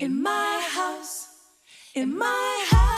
In my house, in my house.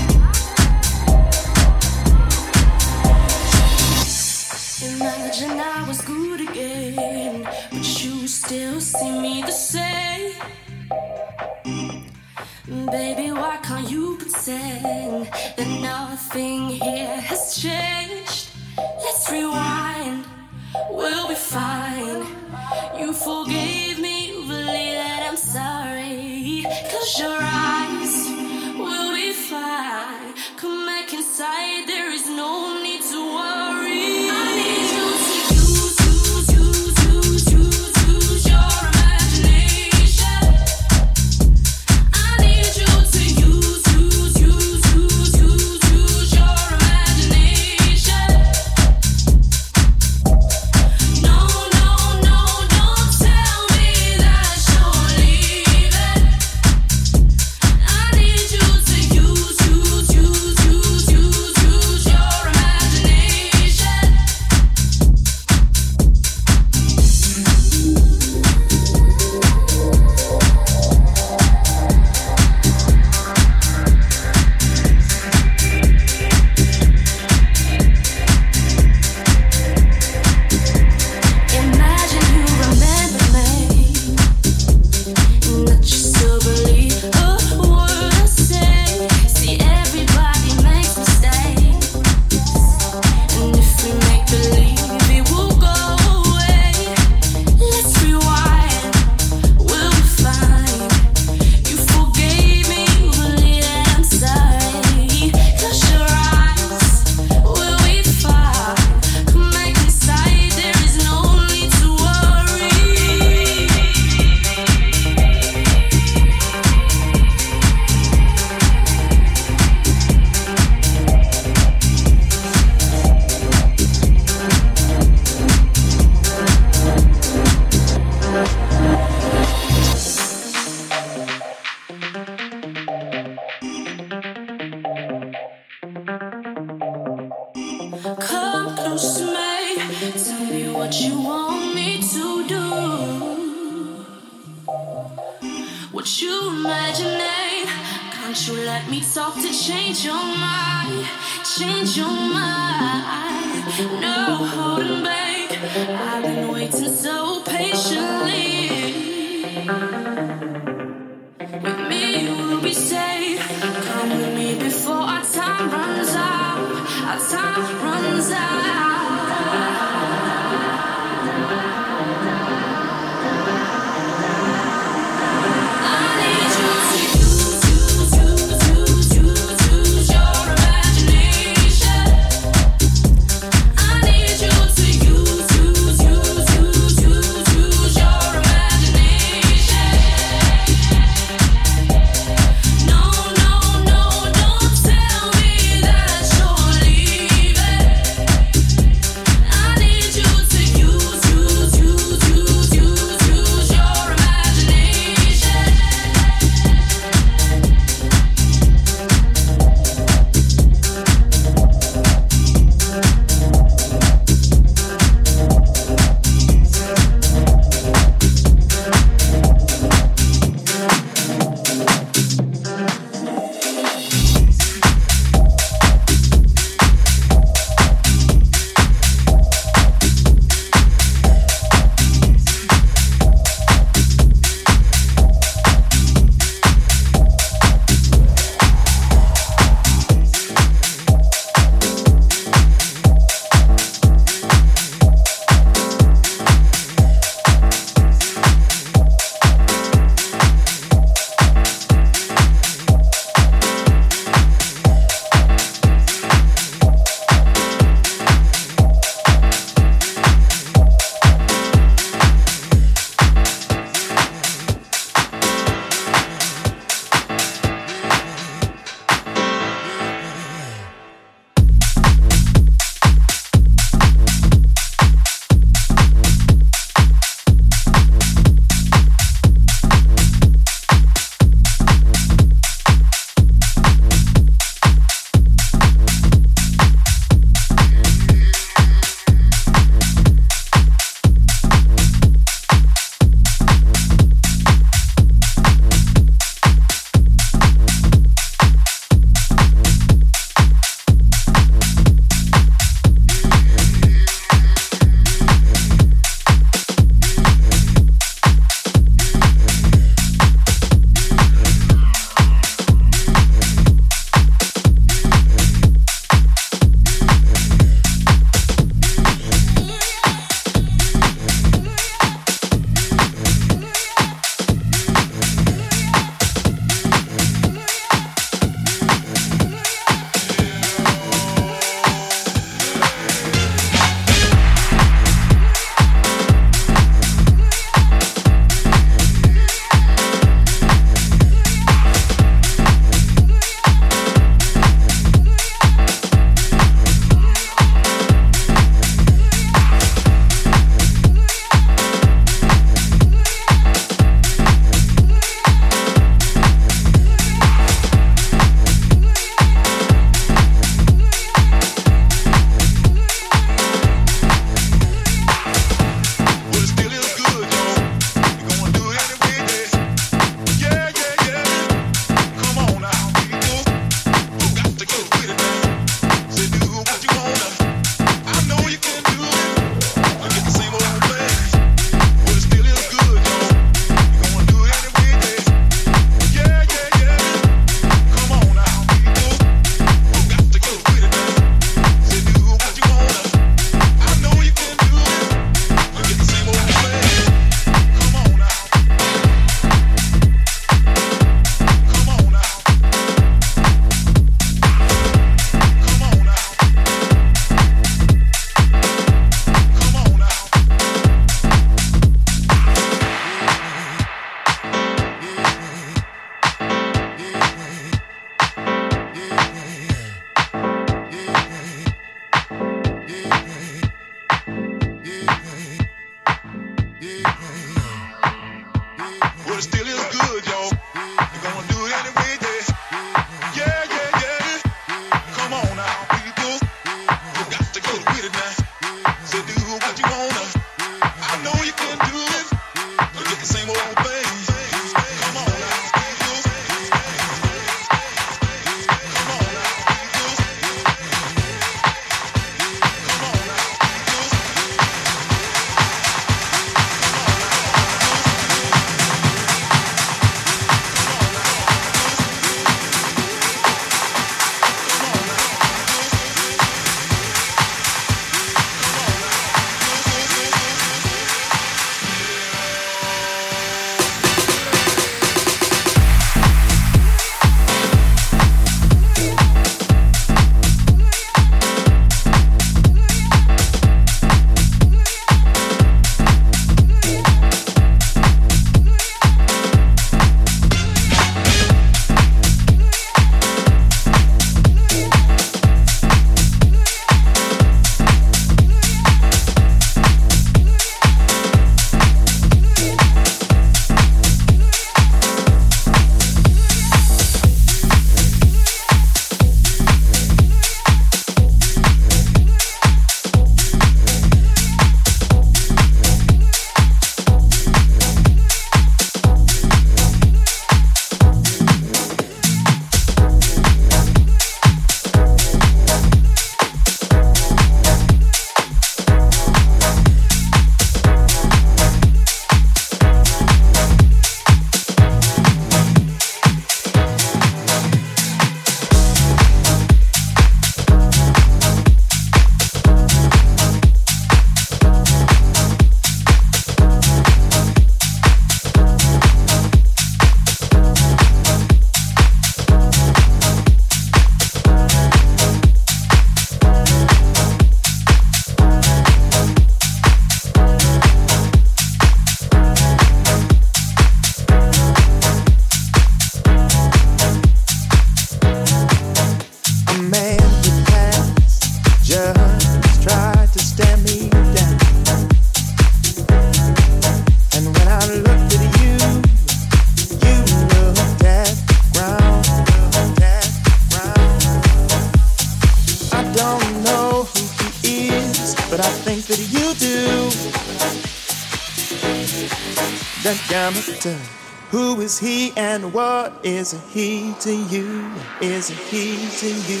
He to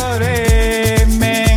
करे मैं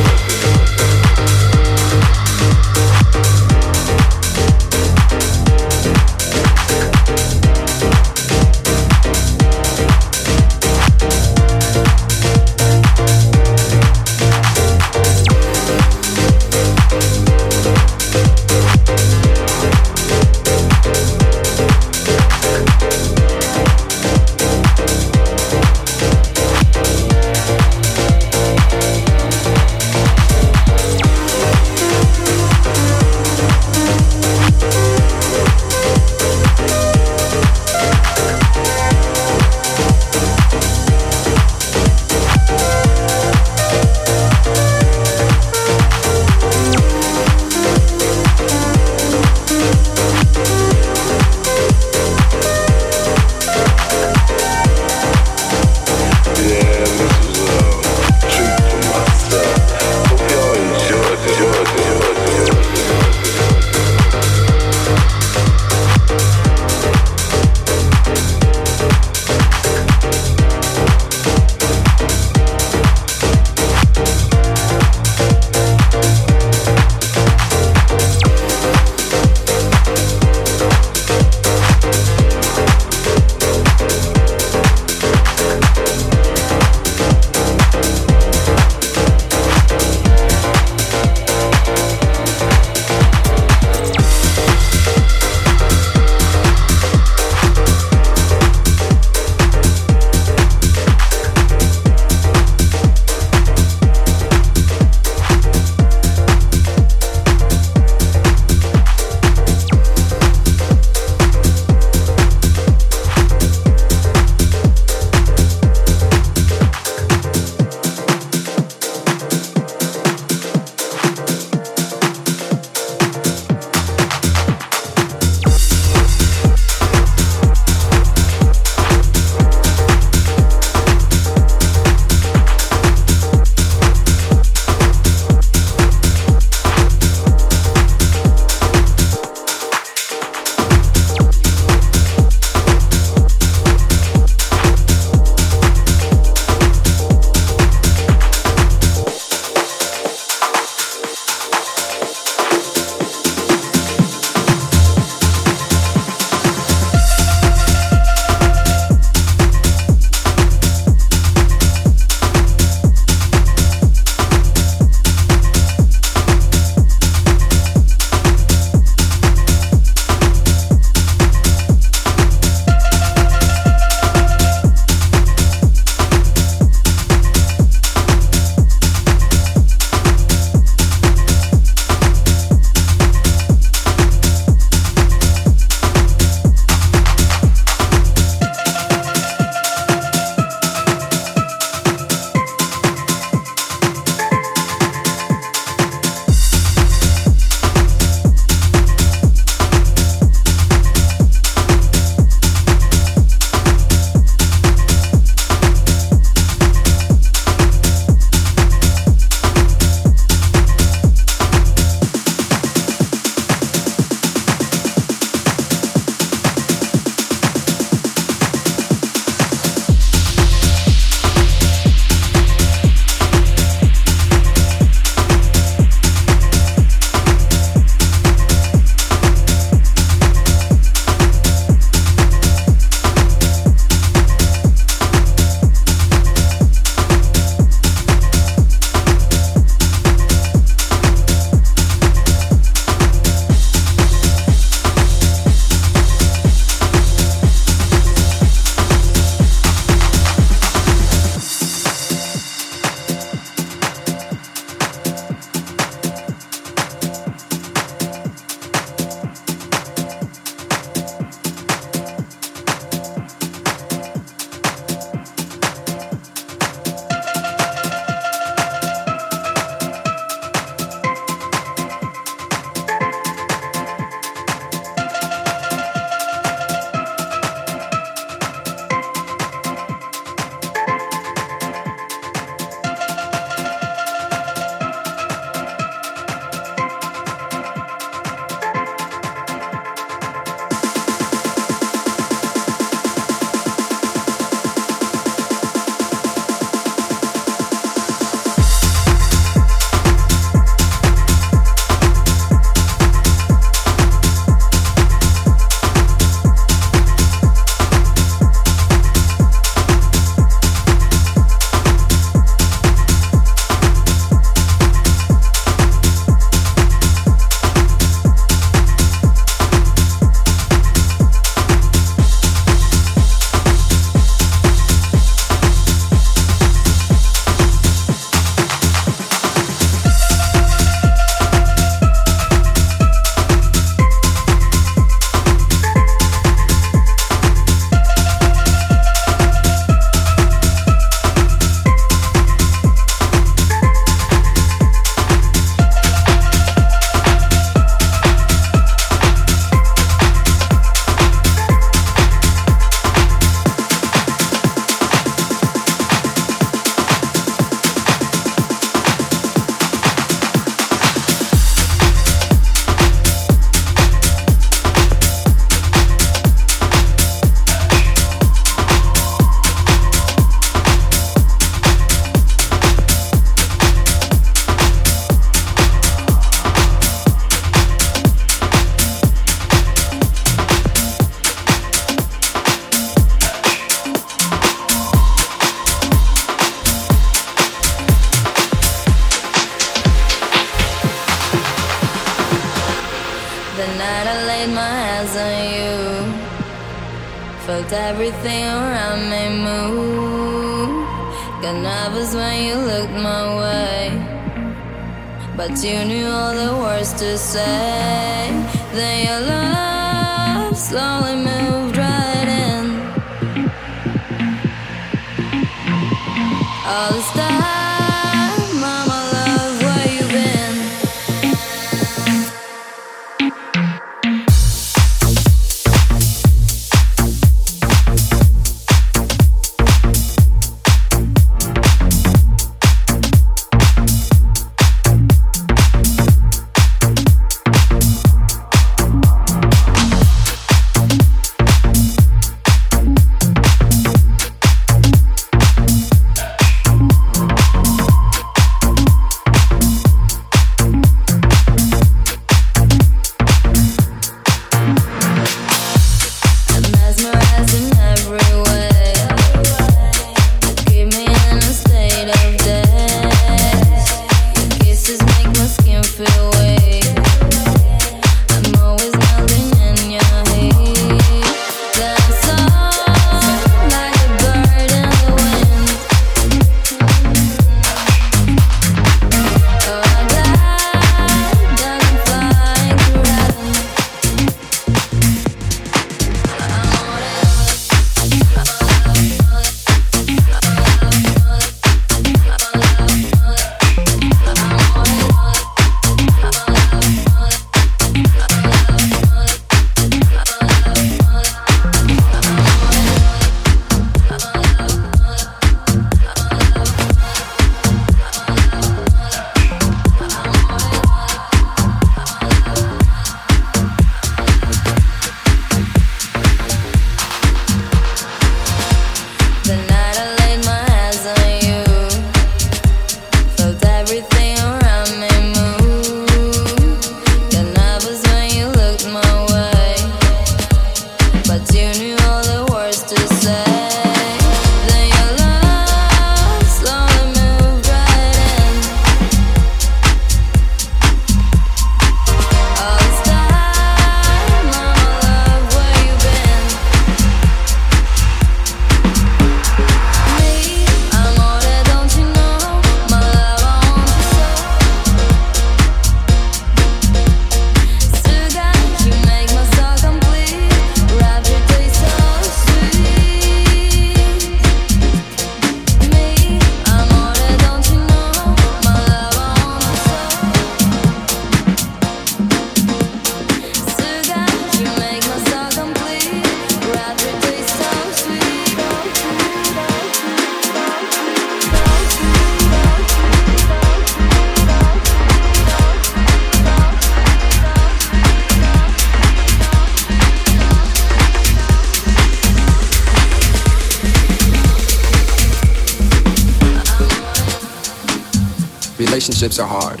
relationships are hard.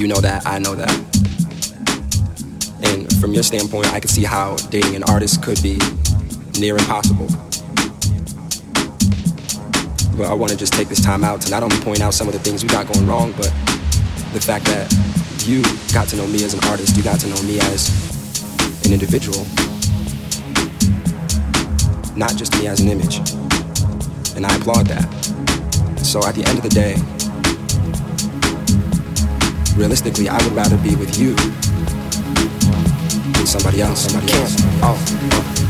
You know that, I know that. And from your standpoint, I can see how dating an artist could be near impossible. But I want to just take this time out to not only point out some of the things we got going wrong, but the fact that you got to know me as an artist, you got to know me as an individual, not just me as an image. And I applaud that. So at the end of the day, realistically, I would rather be with you than somebody else. Somebody else. Oh,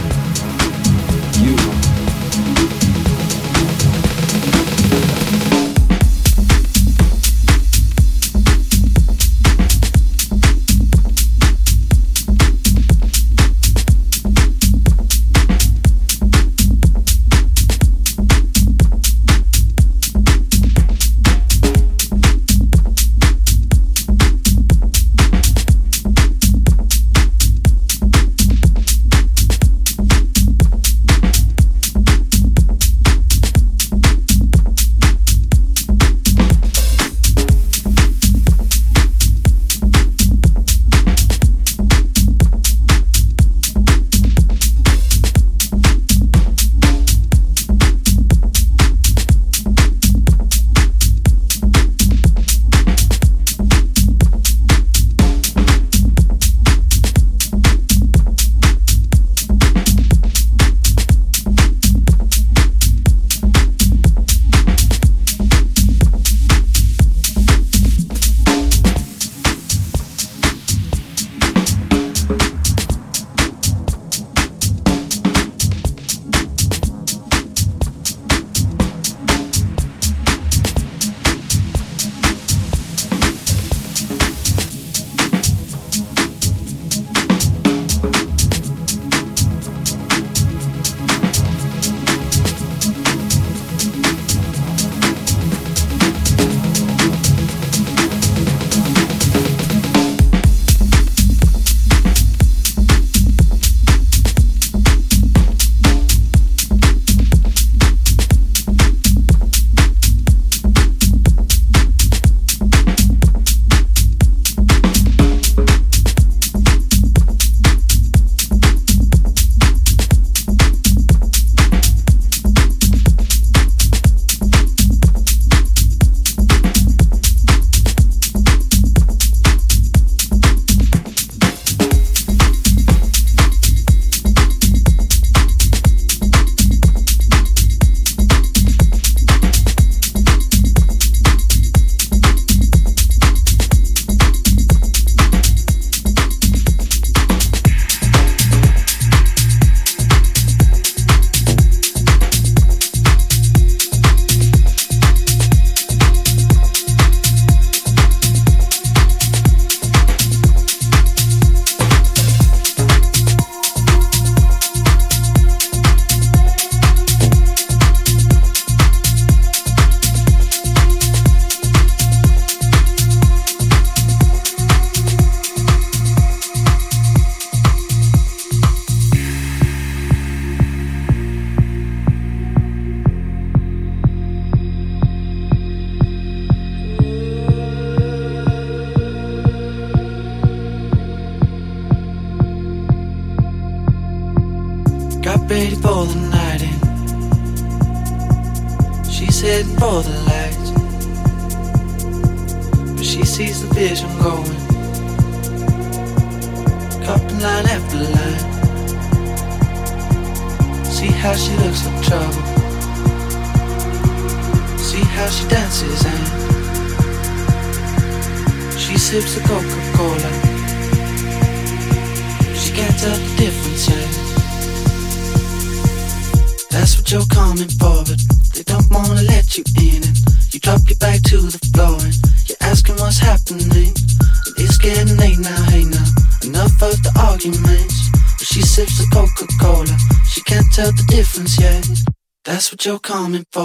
coming for,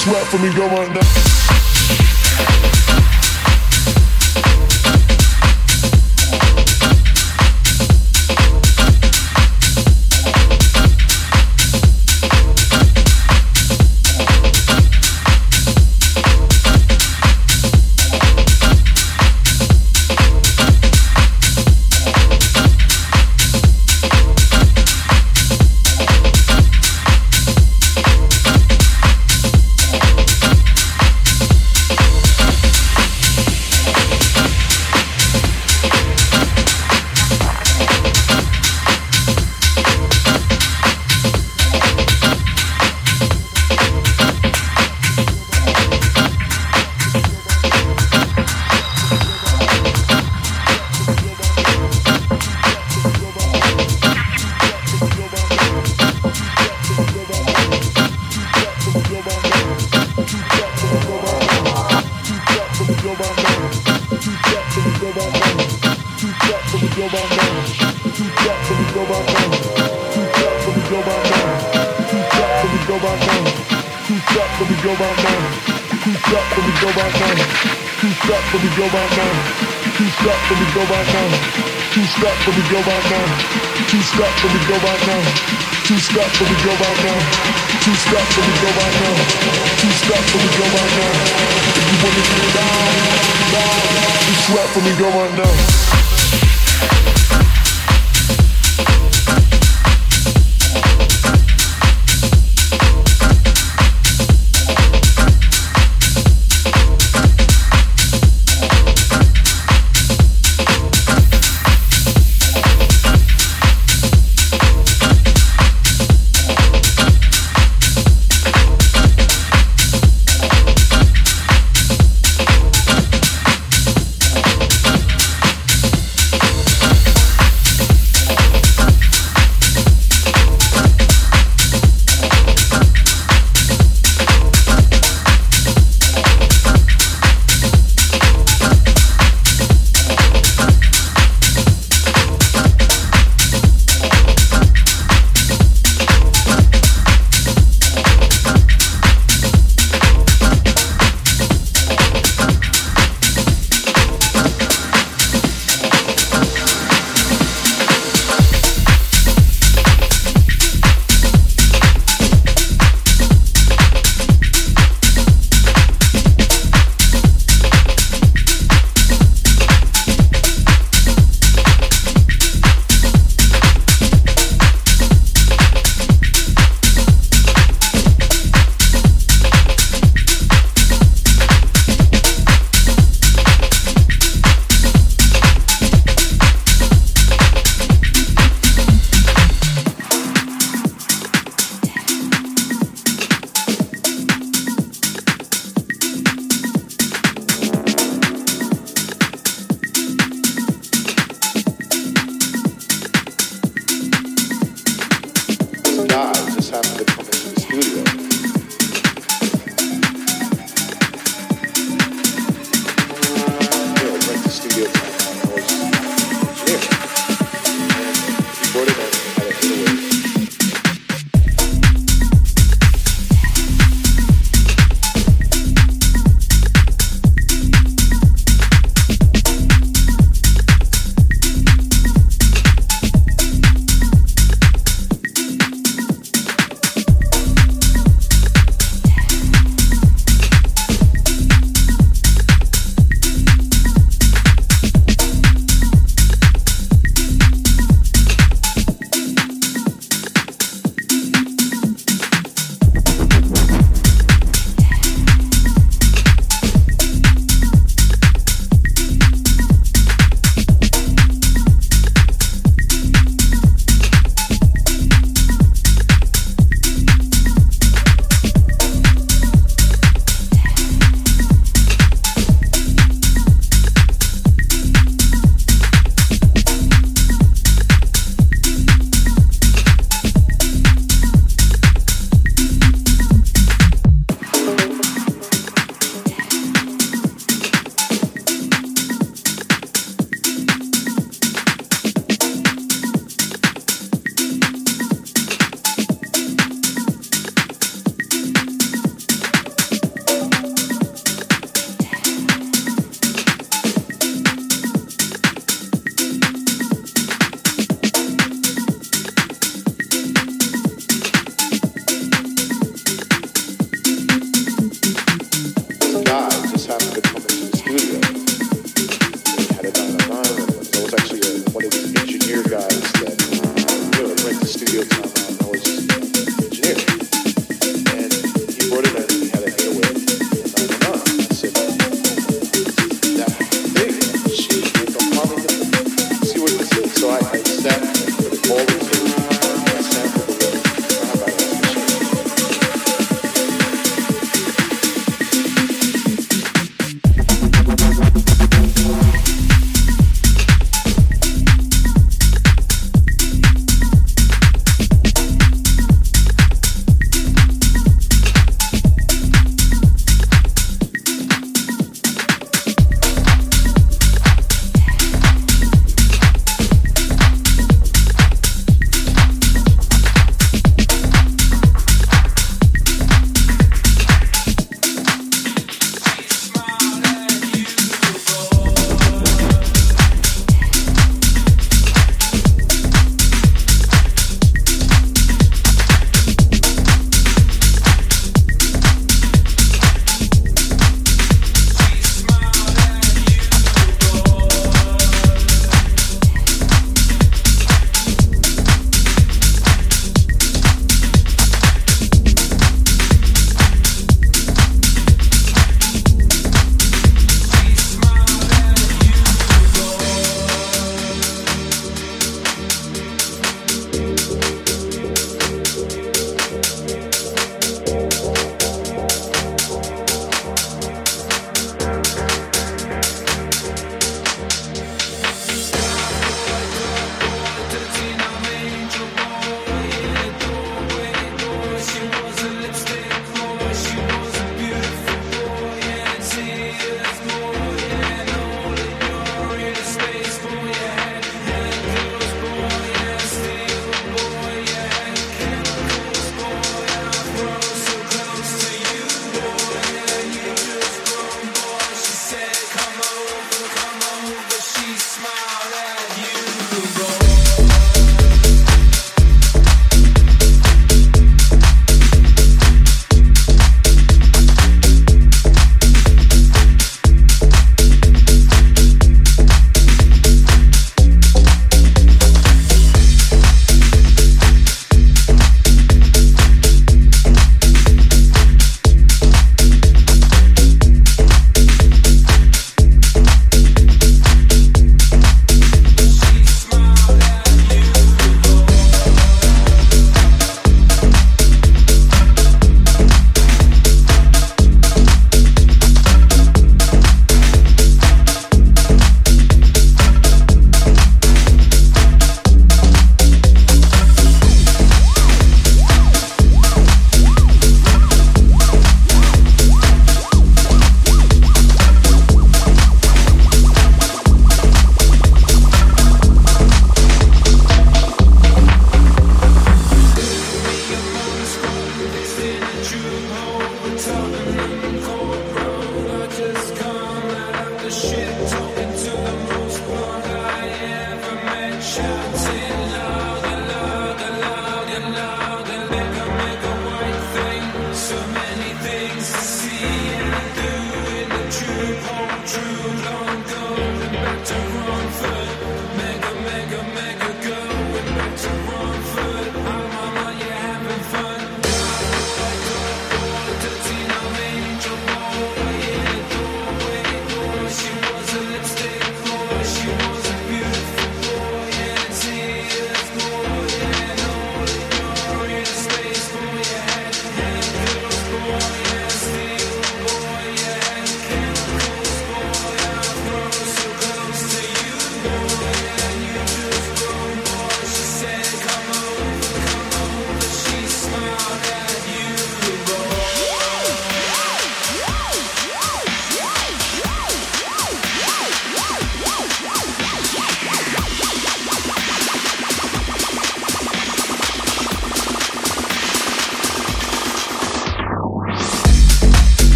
sweat for me going down. we go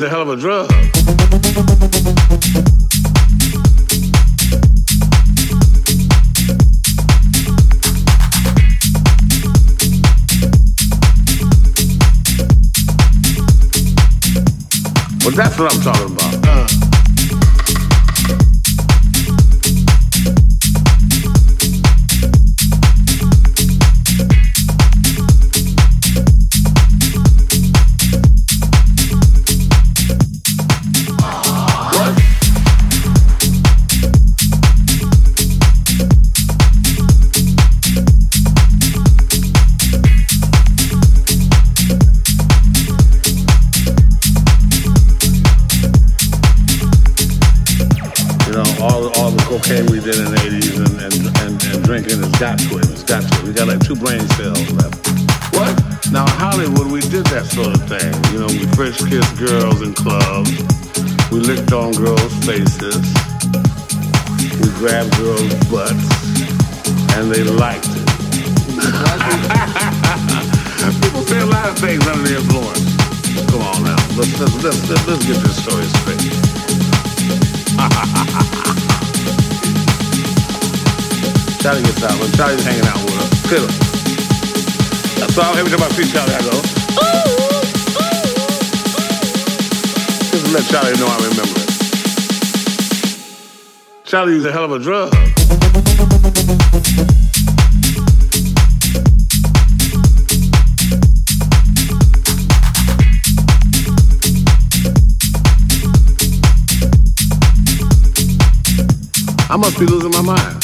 Charlie a hell of a drug. Charlie was a hell of a drug. I must be losing my mind.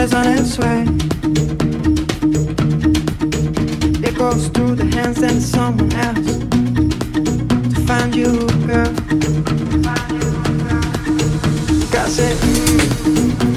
It's on its way. It goes through the hands of someone else to find you, girl. Got it. Mm.